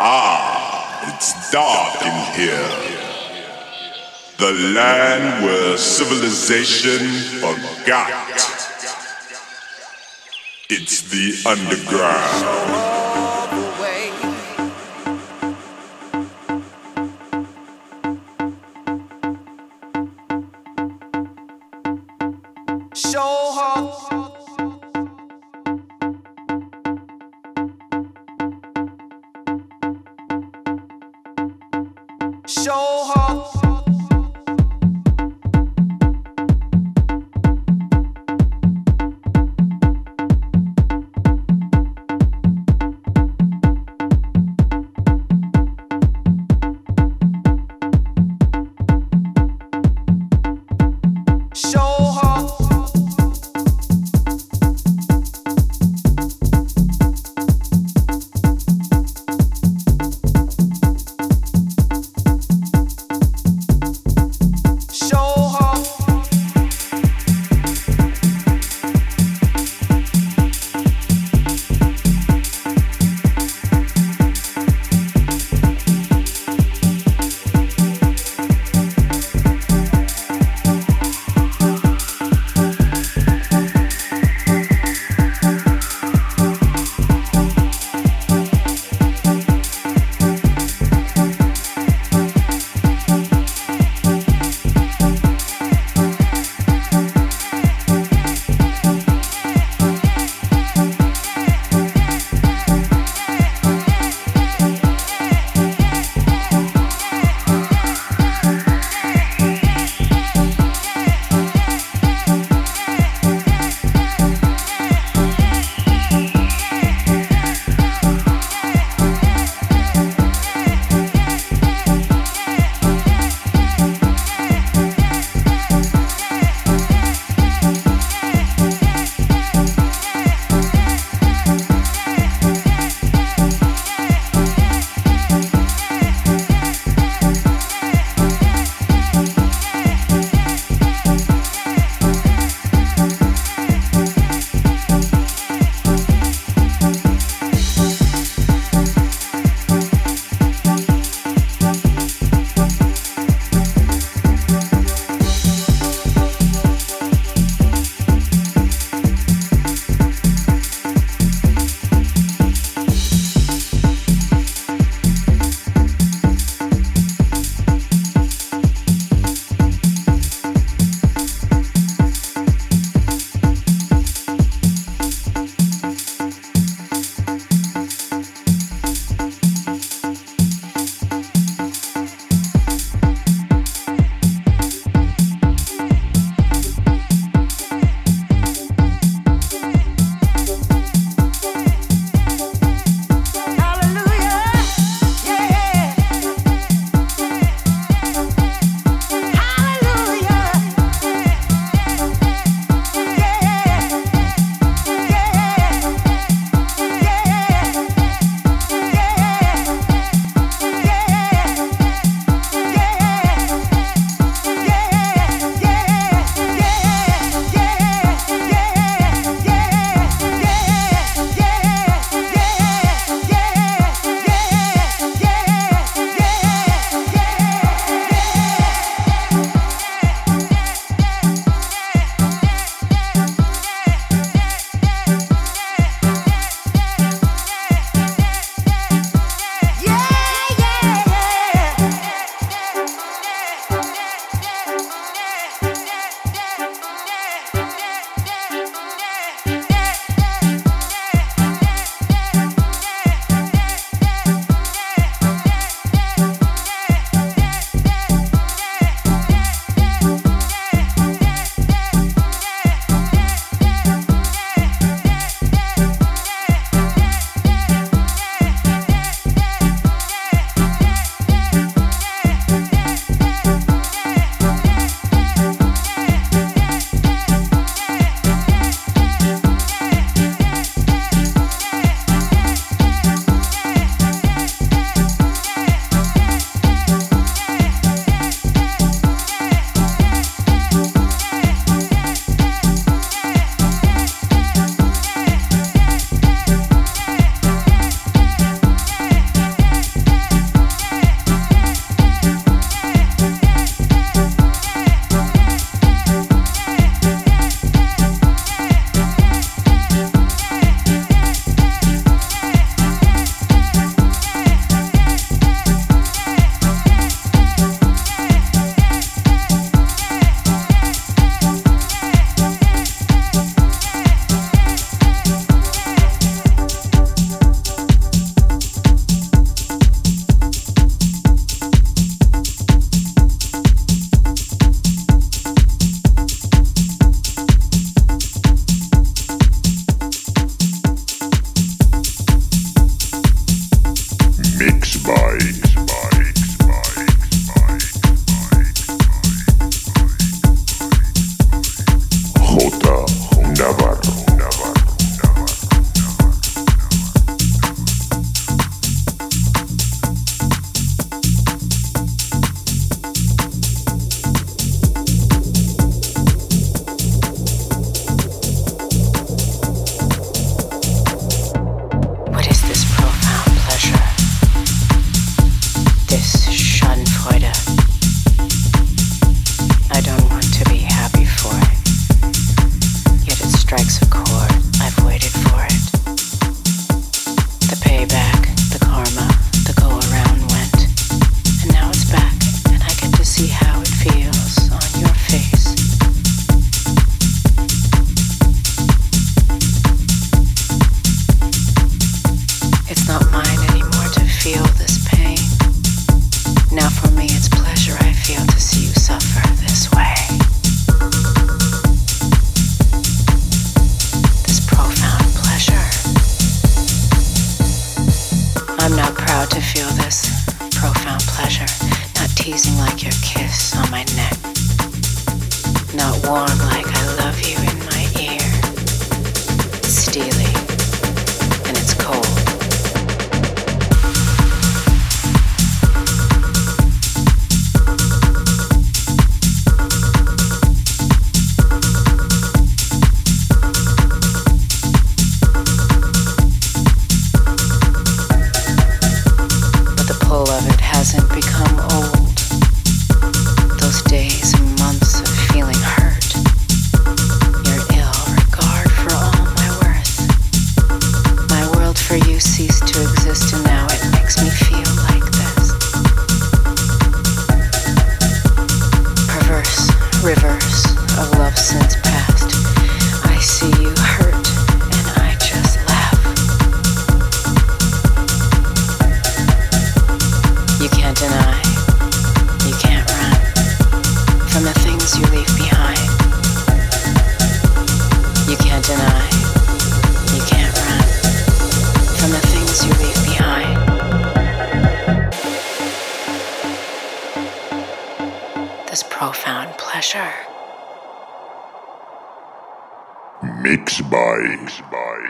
Ah, it's dark in here. The land where civilization forgot. It's the underground.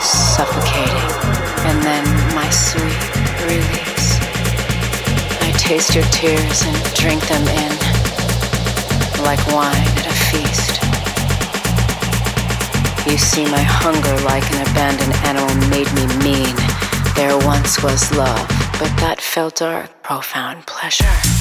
suffocating, and then my sweet release. I taste your tears and drink them in like wine at a feast. You see, my hunger like an abandoned animal made me mean. There once was love, but that felt dark profound pleasure.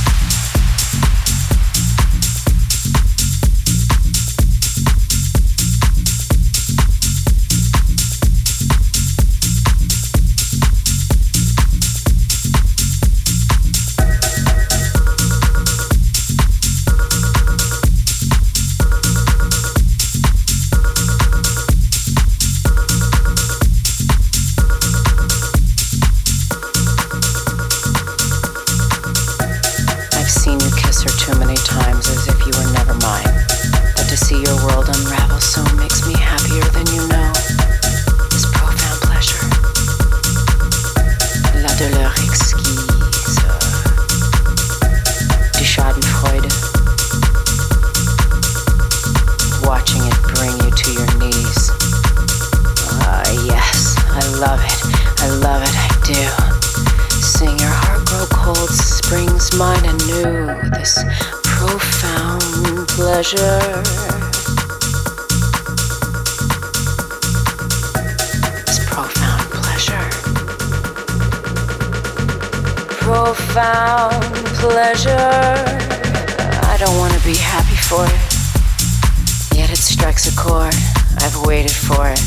I don't want to be happy for it. Yet it strikes a chord. I've waited for it.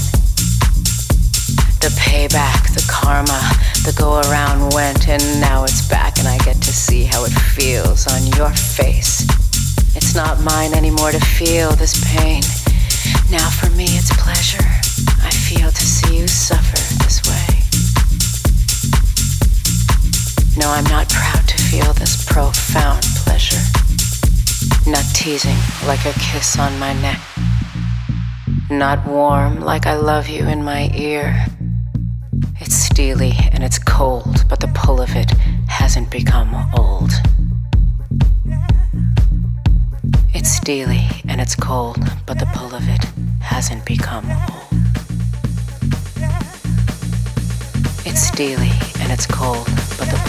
The payback, the karma, the go around went, and now it's back, and I get to see how it feels on your face. It's not mine anymore to feel this pain. Now for me, it's pleasure. I feel to see you suffer this way. No, I'm not proud to feel this profound pleasure. Not teasing like a kiss on my neck. Not warm like I love you in my ear. It's steely and it's cold, but the pull of it hasn't become old. It's steely and it's cold, but the pull of it hasn't become old. It's steely and it's cold, but the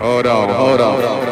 yeah.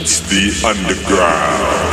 It's the underground.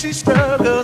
she struggled.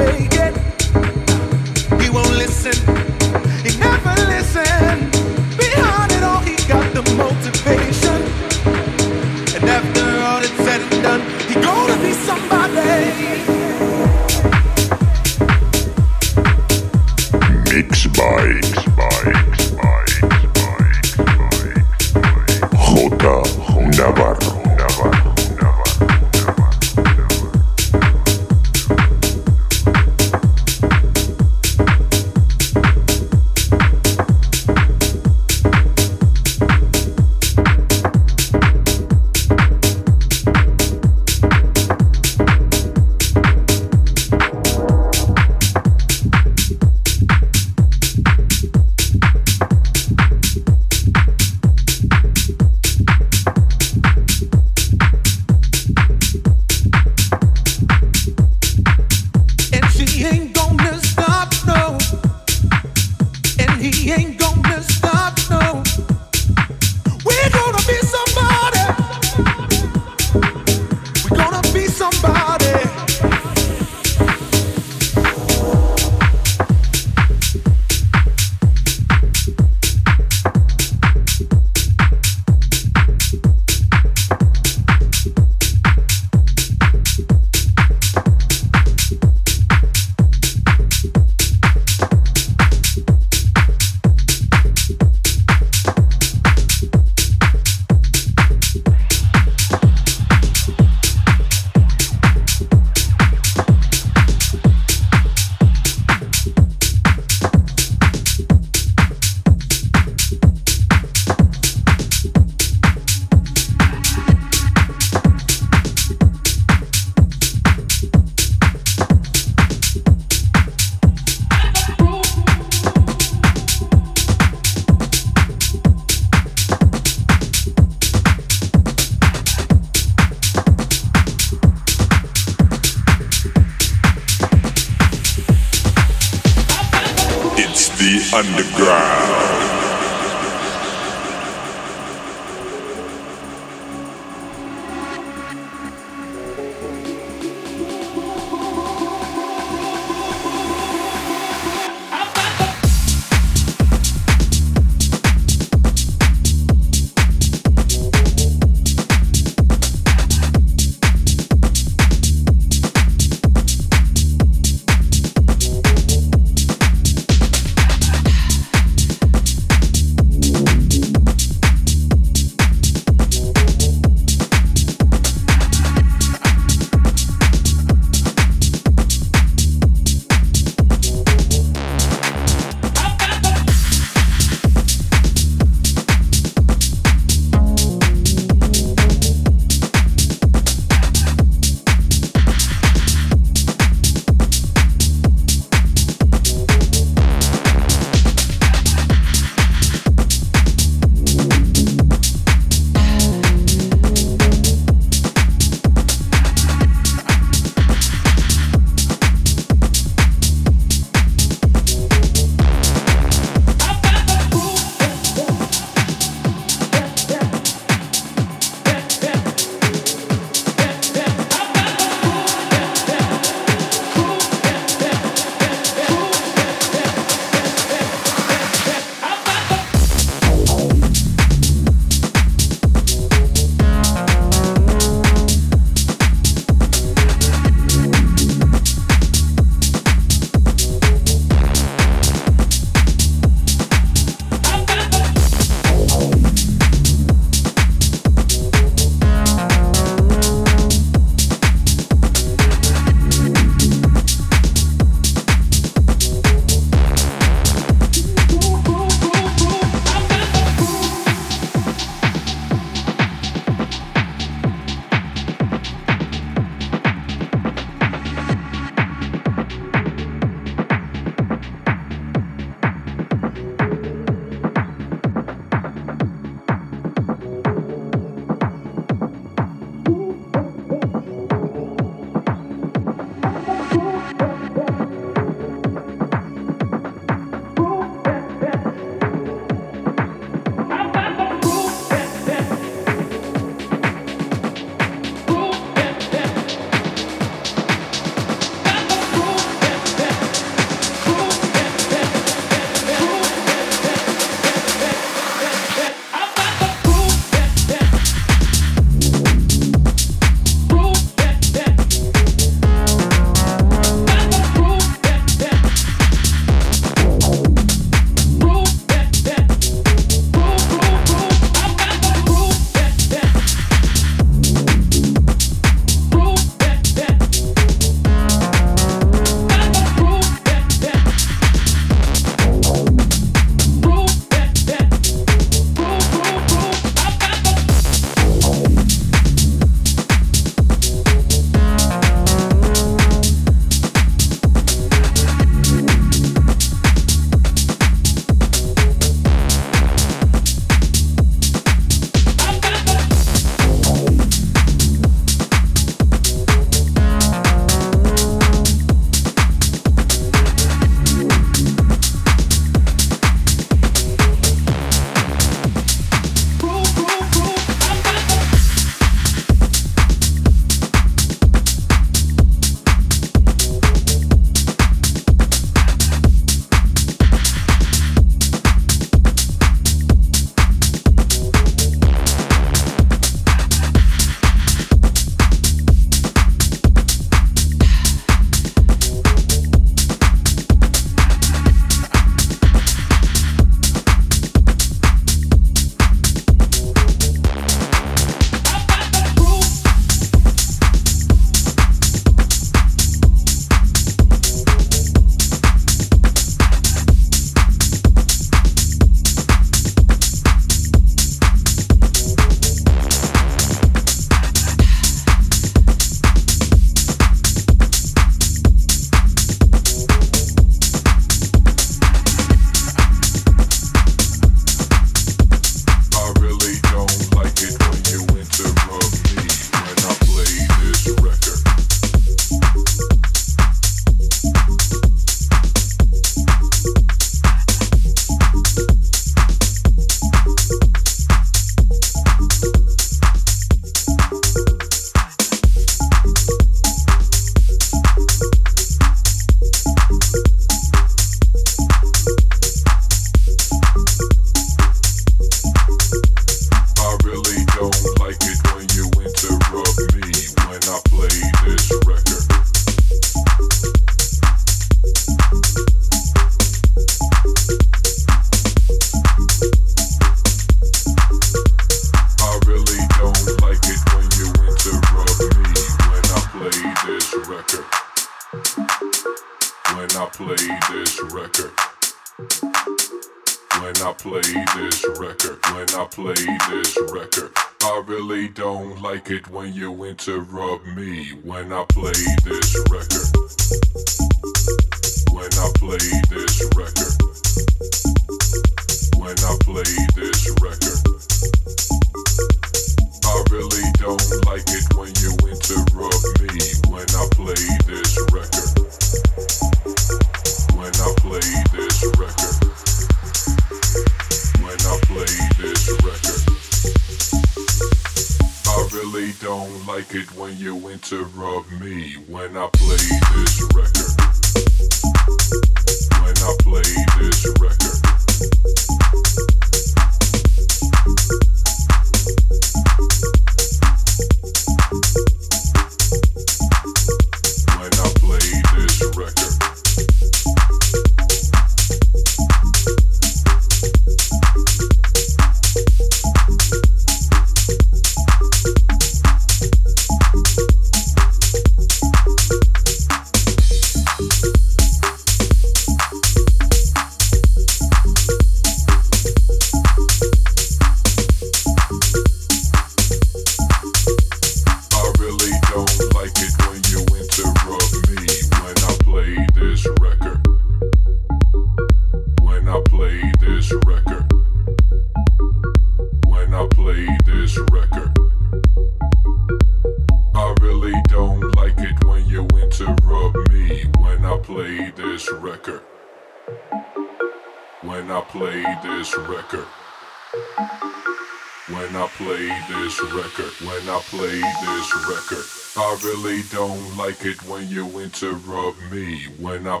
You interrupt me. When I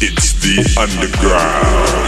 It's the underground.